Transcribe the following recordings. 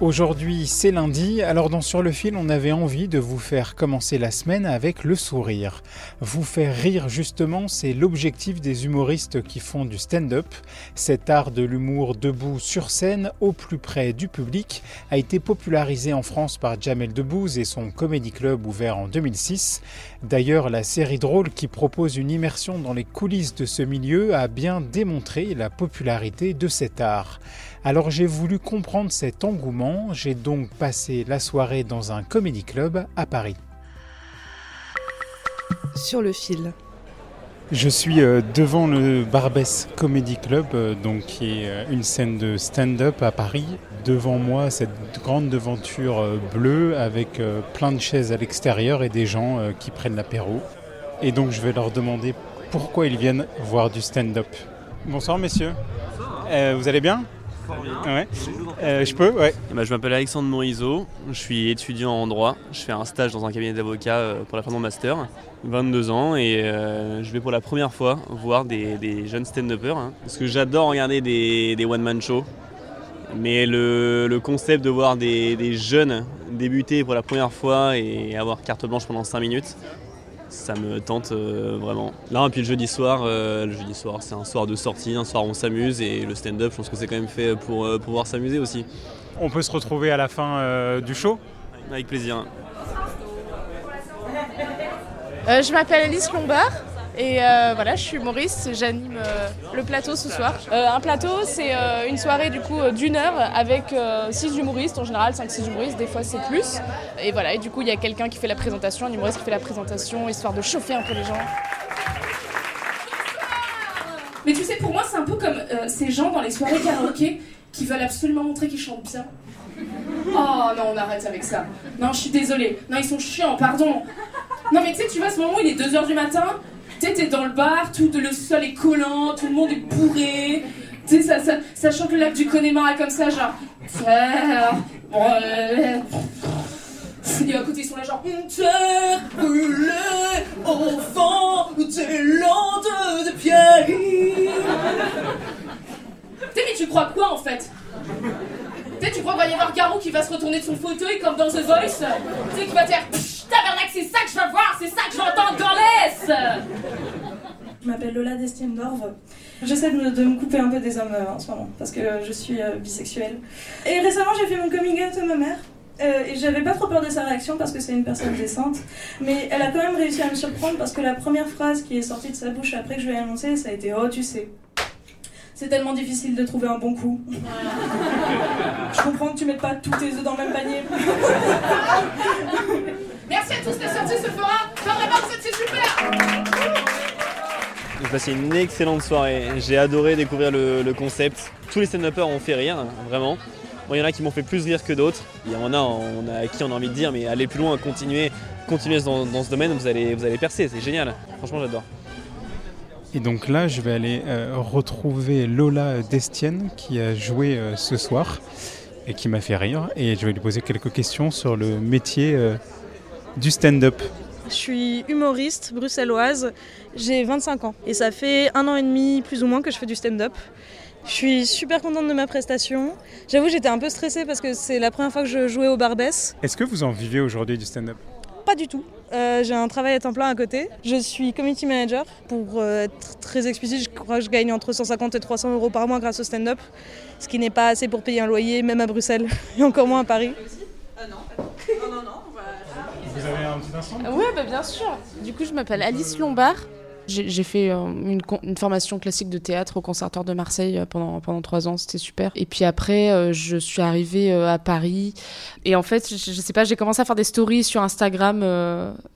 Aujourd'hui, c'est lundi, alors dans Sur le fil, on avait envie de vous faire commencer la semaine avec le sourire. Vous faire rire justement, c'est l'objectif des humoristes qui font du stand-up. Cet art de l'humour debout sur scène, au plus près du public, a été popularisé en France par Jamel Debbouze et son Comedy Club ouvert en 2006. D'ailleurs, la série drôle qui propose une immersion dans les coulisses de ce milieu a bien démontré la popularité de cet art. Alors j'ai voulu comprendre cet engouement, j'ai donc passé la soirée dans un comédie club à Paris. Sur le fil. Je suis euh, devant le Barbès Comedy Club, euh, donc qui est euh, une scène de stand-up à Paris. Devant moi, cette grande devanture bleue avec plein de chaises à l'extérieur et des gens qui prennent l'apéro. Et donc je vais leur demander pourquoi ils viennent voir du stand-up. Bonsoir messieurs. Euh, vous allez bien? Ouais. Euh, je peux Ouais. Eh ben, je m'appelle Alexandre Morisot, je suis étudiant en droit, je fais un stage dans un cabinet d'avocat euh, pour la fin de mon master, 22 ans, et euh, je vais pour la première fois voir des, des jeunes stand-uppers, hein, parce que j'adore regarder des, des one-man shows, mais le, le concept de voir des, des jeunes débuter pour la première fois et avoir carte blanche pendant 5 minutes, ça me tente euh, vraiment. Là, et puis le jeudi soir, euh, le jeudi soir, c'est un soir de sortie, un soir où on s'amuse, et le stand-up, je pense que c'est quand même fait pour euh, pouvoir s'amuser aussi. On peut se retrouver à la fin euh, du show Avec plaisir. Euh, je m'appelle Alice Lombard et euh, voilà, je suis humoriste, j'anime euh, le plateau ce soir. Euh, un plateau, c'est une soirée du coup d'une heure avec 6 humoristes, en général 5-6 humoristes, des fois c'est plus. Et voilà, et du coup il y a quelqu'un qui fait la présentation, un humoriste qui fait la présentation, histoire de chauffer un peu les gens. Mais tu sais, pour moi, c'est un peu comme ces gens dans les soirées karaoké qui veulent absolument montrer qu'ils chantent bien. Oh non, on arrête avec ça. Non, je suis désolée. Non, ils sont chiants, pardon. Non, mais tu sais, tu vois, ce moment il est 2h du matin, t'es dans le bar, tout le sol est collant, tout le monde est bourré. Tu sais, ça, ça, ça chante le lac du Connemara comme ça, genre. Et à côté, ils sont là, genre. Terre brûlée fond des landes de pierre. Tu sais, mais tu crois quoi en fait? Tu sais, tu crois qu'il va y avoir Garou qui va se retourner de son fauteuil comme dans The Voice? Tu sais, qui va dire Tabarnak, c'est ça que je veux voir, c'est ça que je veux entendre dans l'Est Je m'appelle Lola Destienne-Dorve. J'essaie de me, de me couper un peu des hommes euh, en ce moment parce que je suis euh, bisexuelle. Et récemment, j'ai fait mon coming out à ma mère. Euh, et j'avais pas trop peur de sa réaction parce que c'est une personne décente. Mais elle a quand même réussi à me surprendre parce que la première phrase qui est sortie de sa bouche après que je lui ai annoncé, ça a été Oh, tu sais. C'est tellement difficile de trouver un bon coup. je comprends que tu mettes pas tous tes œufs dans le même panier. Merci à tous, la sortie se fera J'ai passé une excellente soirée. J'ai adoré découvrir le, concept. Tous les stand-uppers ont fait rire, vraiment. Il y en a qui m'ont fait plus rire que d'autres. Il y en a, on a à qui on a envie de dire, mais allez plus loin, continuez, continuez dans, dans ce domaine, vous allez, vous allez percer, c'est génial. Franchement, j'adore. Et donc là, je vais aller euh, retrouver Lola Destienne qui a joué euh, ce soir et qui m'a fait rire. Et je vais lui poser quelques questions sur le métier euh, du stand-up. Je suis humoriste bruxelloise, j'ai 25 ans et ça fait un an et demi plus ou moins que je fais du stand-up. Je suis super contente de ma prestation. J'avoue j'étais un peu stressée parce que c'est la première fois que je jouais au Barbès. Est-ce que vous en vivez aujourd'hui du stand-up? Pas du tout. Euh, j'ai un travail à temps plein à côté. Je suis community manager. Pour euh, être très explicite, je crois que je gagne entre 150 et 300 euros par mois grâce au stand-up, ce qui n'est pas assez pour payer un loyer, même à Bruxelles, et encore moins à Paris. Vous avez Ouais, bah bien sûr. Du coup, je m'appelle Alice Lombard J'ai fait euh, une, formation classique de théâtre au Conservatoire de Marseille euh, pendant, pendant trois ans, c'était super. Et puis après, euh, je suis arrivée à Paris. Et en fait, je, je sais pas, j'ai commencé à faire des stories sur Instagram,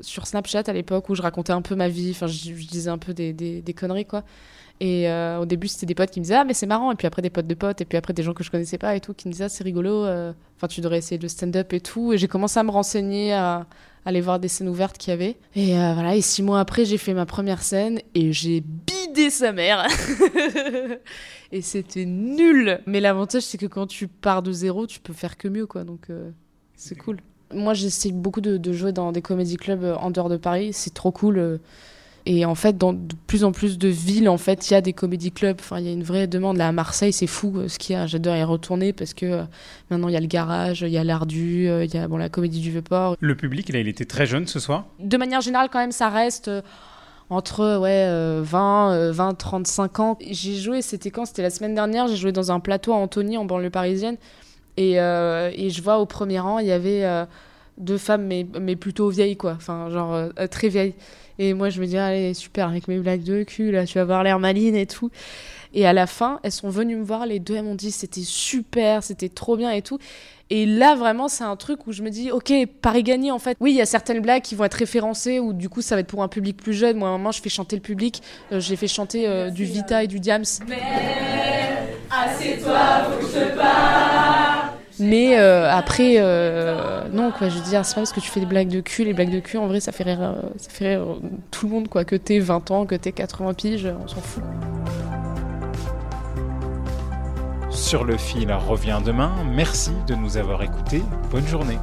sur Snapchat à l'époque, où je racontais un peu ma vie. Enfin, je, disais un peu des, des, conneries, quoi. Et au début, c'était des potes qui me disaient Ah, mais c'est marrant. Et puis après, des potes de potes. Et puis après, des gens que je connaissais pas et tout qui me disaient Ah, c'est rigolo. Enfin, tu devrais essayer le stand-up et tout. Et j'ai commencé à me renseigner, à, aller voir des scènes ouvertes qu'il y avait. Et euh, voilà. Et six mois après, j'ai fait ma première scène et j'ai bidé sa mère. et c'était nul. Mais l'avantage, c'est que quand tu pars de zéro, tu peux faire que mieux, quoi. Donc, c'est cool. Moi, j'essaie beaucoup de, de, jouer dans des comédie clubs en dehors de Paris. C'est trop cool. Et en fait, dans de plus en plus de villes, en fait, il y a des comédie clubs. Enfin, il y a une vraie demande. Là, à Marseille, c'est fou euh, ce qu'il y a. J'adore y retourner parce que euh, maintenant, il y a le garage, il y a l'Ardu, euh, il y a bon, la comédie du Vieux-Port. Le public, là, il était très jeune ce soir? De manière générale, quand même, ça reste entre ouais, 20, 20, 35 ans. J'ai joué, c'était quand? C'était la semaine dernière. J'ai joué dans un plateau à Antony, en banlieue parisienne. Et, et je vois au premier rang, il y avait deux femmes, mais, mais plutôt vieilles, quoi. Enfin, genre très vieilles. Et moi, je me dis, allez, super, avec mes blagues de cul, là, tu vas avoir l'air maline et tout. Et à la fin, elles sont venues me voir, les deux, elles m'ont dit, c'était super, c'était trop bien et tout. Et là, vraiment, c'est un truc où je me dis, ok, Paris gagné, en fait. Oui, il y a certaines blagues qui vont être référencées, ou du coup, ça va être pour un public plus jeune. Moi, à un moment, je fais chanter le public. Euh, j'ai fait chanter euh, du Vita et du Diams. Mais, assieds-toi, faut que je te parle. Mais euh, après, euh, non, quoi, je veux dire, c'est pas parce que tu fais des blagues de cul, les blagues de cul, en vrai, ça fait euh, ça fait tout le monde, quoi, que t'aies 20 ans, que t'aies 80 piges, on s'en fout. Sur le fil revient demain. Merci de nous avoir écoutés. Bonne journée.